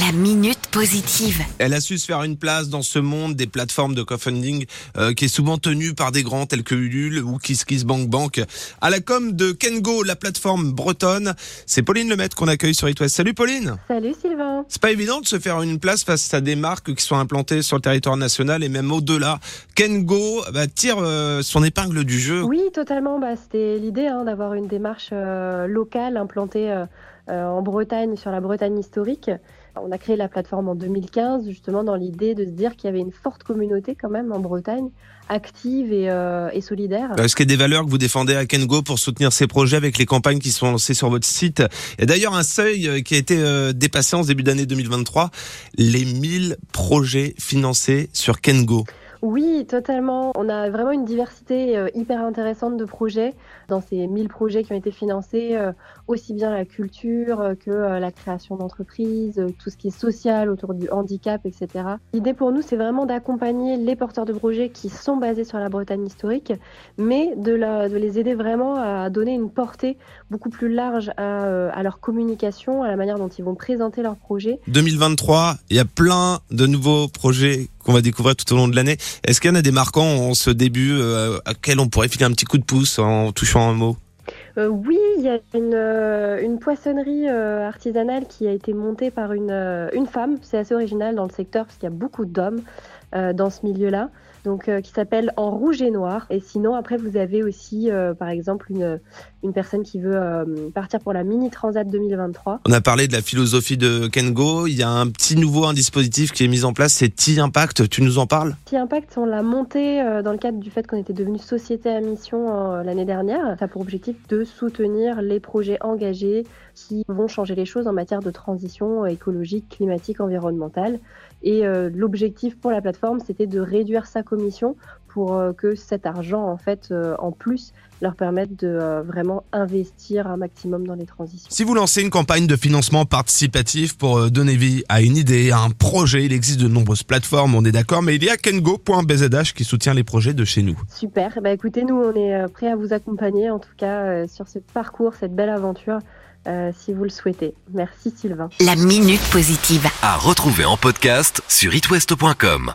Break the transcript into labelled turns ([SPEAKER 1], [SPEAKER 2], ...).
[SPEAKER 1] La minute positive.
[SPEAKER 2] Elle a su se faire une place dans ce monde des plateformes de crowdfunding euh, qui est souvent tenu par des grands tels que Ulule ou KissKissBankBank. À la com de Kengo, la plateforme bretonne, c'est Pauline Lemaitre qu'on accueille sur It Salut Pauline
[SPEAKER 3] Salut Sylvain
[SPEAKER 2] C'est pas évident de se faire une place face à des marques qui sont implantées sur le territoire national et même au-delà. Kengo bah, tire euh, son épingle du jeu.
[SPEAKER 3] Oui, totalement. Bah, C'était l'idée hein, d'avoir une démarche euh, locale implantée euh, euh, en Bretagne, sur la Bretagne historique. On a créé la plateforme en 2015 justement dans l'idée de se dire qu'il y avait une forte communauté quand même en Bretagne, active et, euh, et solidaire.
[SPEAKER 2] Est-ce qu'il y a des valeurs que vous défendez à Kengo pour soutenir ces projets avec les campagnes qui sont lancées sur votre site? Il y a d'ailleurs un seuil euh, qui a été euh, dépassé en début d'année 2023, les 1000 projets financés sur Kengo.
[SPEAKER 3] Oui, totalement. On a vraiment une diversité euh, hyper intéressante de projets. Dans ces 1000 projets qui ont été financés, euh, aussi bien la culture euh, que la création d'entreprises, tout ce qui est social autour du handicap, etc. L'idée pour nous, c'est vraiment d'accompagner les porteurs de projets qui sont basés sur la Bretagne historique, mais de, les aider vraiment à donner une portée beaucoup plus large à, à leur communication, à la manière dont ils vont présenter leurs projets.
[SPEAKER 2] 2023, il y a plein de nouveaux projets qu'on va découvrir tout au long de l'année. Est-ce qu'il y en a des marquants en ce début euh, à quel on pourrait filer un petit coup de pouce en touchant un mot?
[SPEAKER 3] Euh, oui, il y a une, euh, poissonnerie artisanale qui a été montée par une, une femme. C'est assez original dans le secteur parce qu'il y a beaucoup d'hommes dans ce milieu-là. Donc, euh, qui s'appelle En Rouge et Noir. Et sinon, après, vous avez aussi, euh, par exemple, une, une personne qui veut euh, partir pour la Mini Transat 2023.
[SPEAKER 2] On a parlé de la philosophie de Kengo. Il y a un petit nouveau un dispositif qui est mis en place, c'est T-Impact. Tu nous en parles?
[SPEAKER 3] Petit impact, on l'a monté euh, dans le cadre du fait qu'on était devenu société à mission euh, l'année dernière. Ça a pour objectif de soutenir les projets engagés qui vont changer les choses en matière de transition euh, écologique, climatique, environnementale. Et euh, l'objectif pour la plateforme, c'était de réduire sa commission pour euh, que cet argent, en fait, euh, en plus, leur permette de euh, vraiment investir un maximum dans les transitions.
[SPEAKER 2] Si vous lancez une campagne de financement participatif pour euh, donner vie à une idée, à un projet, il existe de nombreuses plateformes, on est d'accord, mais il y a kengo.bzh qui soutient les projets de chez nous.
[SPEAKER 3] Super. Bah, écoutez, nous, on est euh, prêts à vous accompagner, en tout cas, euh, sur ce parcours, cette belle aventure, euh, si vous le souhaitez. Merci, Sylvain.
[SPEAKER 1] La minute positive.
[SPEAKER 4] À retrouver en podcast sur itwest.com.